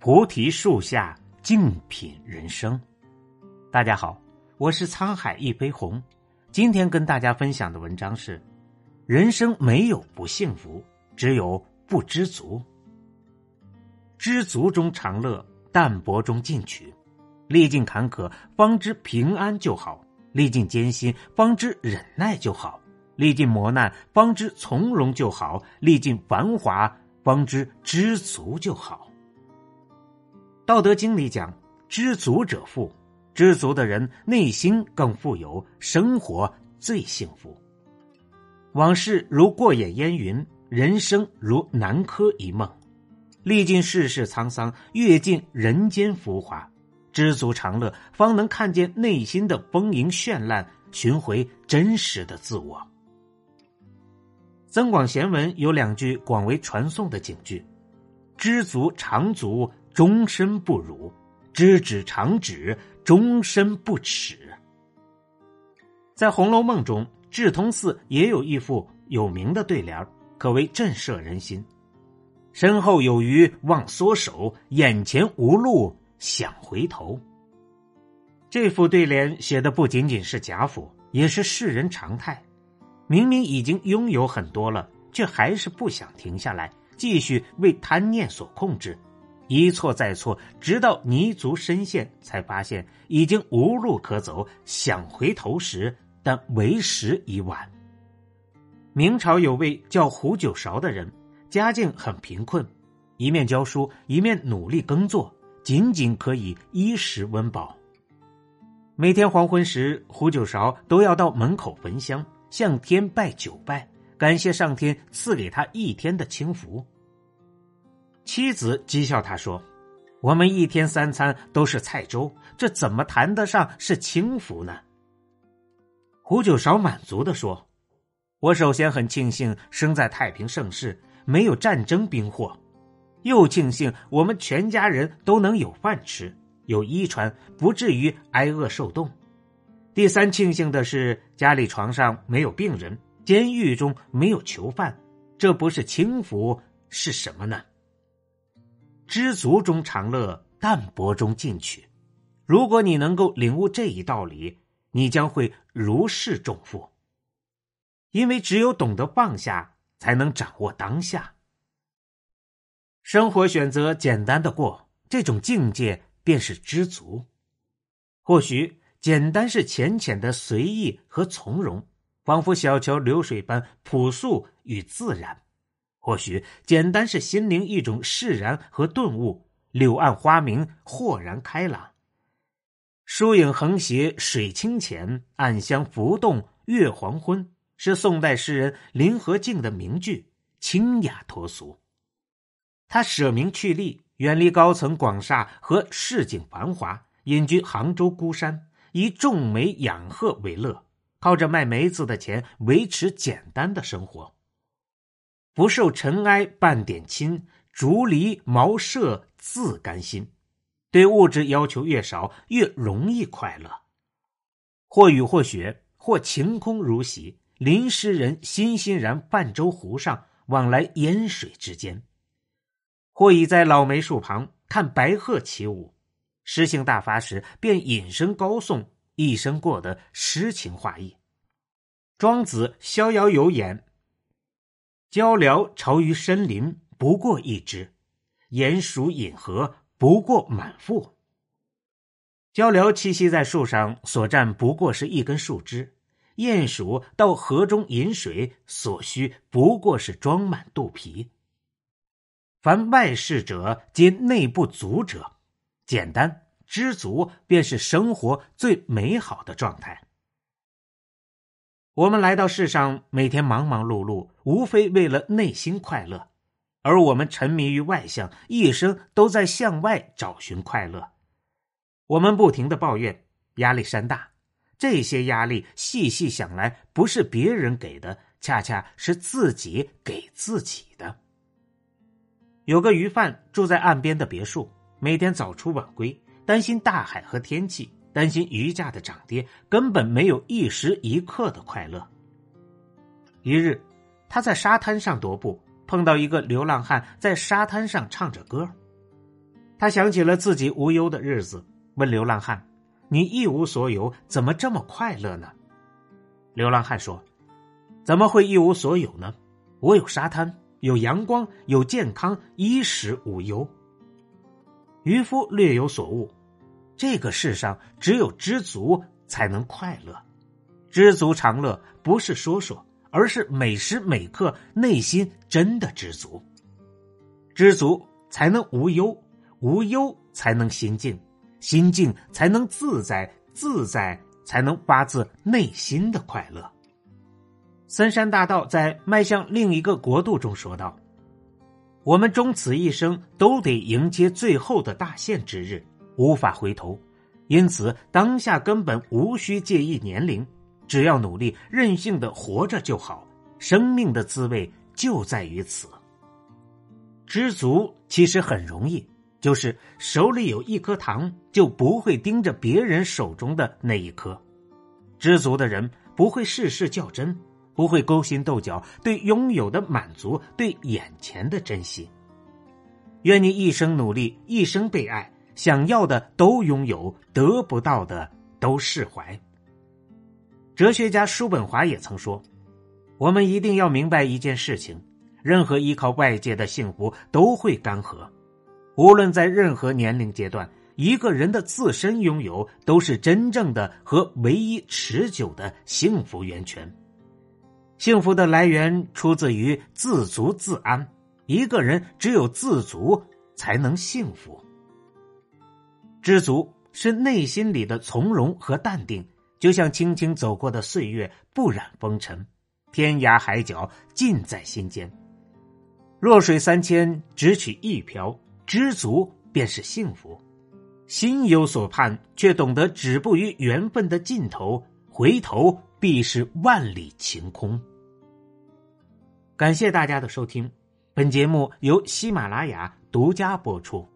菩提树下静品人生。大家好，我是沧海一杯红。今天跟大家分享的文章是：人生没有不幸福，只有不知足。知足中常乐，淡泊中进取。历尽坎坷，方知平安就好；历尽艰辛，方知忍耐就好；历尽磨难，方知从容就好；历尽繁华，方知知足就好。道德经里讲：“知足者富，知足的人内心更富有，生活最幸福。”往事如过眼烟云，人生如南柯一梦。历尽世事沧桑，阅尽人间浮华，知足常乐，方能看见内心的丰盈绚烂，寻回真实的自我。增广贤文有两句广为传颂的警句：“知足常足。”终身不辱，知止常止，终身不耻。在《红楼梦》中，智通寺也有一副有名的对联，可谓震慑人心：“身后有余忘缩手，眼前无路想回头。”这副对联写的不仅仅是贾府，也是世人常态。明明已经拥有很多了，却还是不想停下来，继续为贪念所控制。一错再错，直到泥足深陷，才发现已经无路可走。想回头时，但为时已晚。明朝有位叫胡九韶的人，家境很贫困，一面教书，一面努力耕作，仅仅可以衣食温饱。每天黄昏时，胡九韶都要到门口焚香，向天拜九拜，感谢上天赐给他一天的清福。妻子讥笑他说：“我们一天三餐都是菜粥，这怎么谈得上是轻福呢？”胡九韶满足的说：“我首先很庆幸生在太平盛世，没有战争兵祸；又庆幸我们全家人都能有饭吃，有衣穿，不至于挨饿受冻；第三庆幸的是家里床上没有病人，监狱中没有囚犯。这不是轻福是什么呢？”知足中常乐，淡泊中进取。如果你能够领悟这一道理，你将会如释重负。因为只有懂得放下，才能掌握当下。生活选择简单的过，这种境界便是知足。或许简单是浅浅的随意和从容，仿佛小桥流水般朴素与自然。或许简单是心灵一种释然和顿悟，柳暗花明，豁然开朗。疏影横斜，水清浅，暗香浮动，月黄昏，是宋代诗人林和靖的名句，清雅脱俗。他舍名去利，远离高层广厦和市井繁华，隐居杭州孤山，以种梅养鹤为乐，靠着卖梅子的钱维持简单的生活。不受尘埃半点侵，竹篱茅舍自甘心。对物质要求越少，越容易快乐。或雨或雪，或晴空如洗，林诗人欣欣然泛舟湖上，往来烟水之间；或倚在老梅树旁，看白鹤起舞。诗兴大发时，便引声高颂，一生过得诗情画意。庄子《逍遥游》言。鹪鹩巢于深林，不过一只；鼹鼠饮河，不过满腹。鹪鹩栖息在树上，所占不过是一根树枝；鼹鼠到河中饮水，所需不过是装满肚皮。凡外事者，皆内不足者。简单知足，便是生活最美好的状态。我们来到世上，每天忙忙碌碌，无非为了内心快乐；而我们沉迷于外向，一生都在向外找寻快乐。我们不停的抱怨压力山大，这些压力细细想来，不是别人给的，恰恰是自己给自己的。有个鱼贩住在岸边的别墅，每天早出晚归，担心大海和天气。担心鱼价的涨跌，根本没有一时一刻的快乐。一日，他在沙滩上踱步，碰到一个流浪汉在沙滩上唱着歌。他想起了自己无忧的日子，问流浪汉：“你一无所有，怎么这么快乐呢？”流浪汉说：“怎么会一无所有呢？我有沙滩，有阳光，有健康，衣食无忧。”渔夫略有所悟：这个世上只有知足才能快乐，知足常乐不是说说，而是每时每刻内心真的知足。知足才能无忧。无忧才能心静，心静才能自在，自在才能发自内心的快乐。森山大道在《迈向另一个国度》中说道：“我们终此一生都得迎接最后的大限之日，无法回头，因此当下根本无需介意年龄，只要努力任性的活着就好。生命的滋味就在于此。知足其实很容易。”就是手里有一颗糖，就不会盯着别人手中的那一颗。知足的人不会事事较真，不会勾心斗角，对拥有的满足，对眼前的珍惜。愿你一生努力，一生被爱，想要的都拥有，得不到的都释怀。哲学家叔本华也曾说：“我们一定要明白一件事情，任何依靠外界的幸福都会干涸。”无论在任何年龄阶段，一个人的自身拥有都是真正的和唯一持久的幸福源泉。幸福的来源出自于自足自安。一个人只有自足，才能幸福。知足是内心里的从容和淡定，就像轻轻走过的岁月，不染风尘。天涯海角尽在心间。弱水三千，只取一瓢。知足便是幸福，心有所盼，却懂得止步于缘分的尽头，回头必是万里晴空。感谢大家的收听，本节目由喜马拉雅独家播出。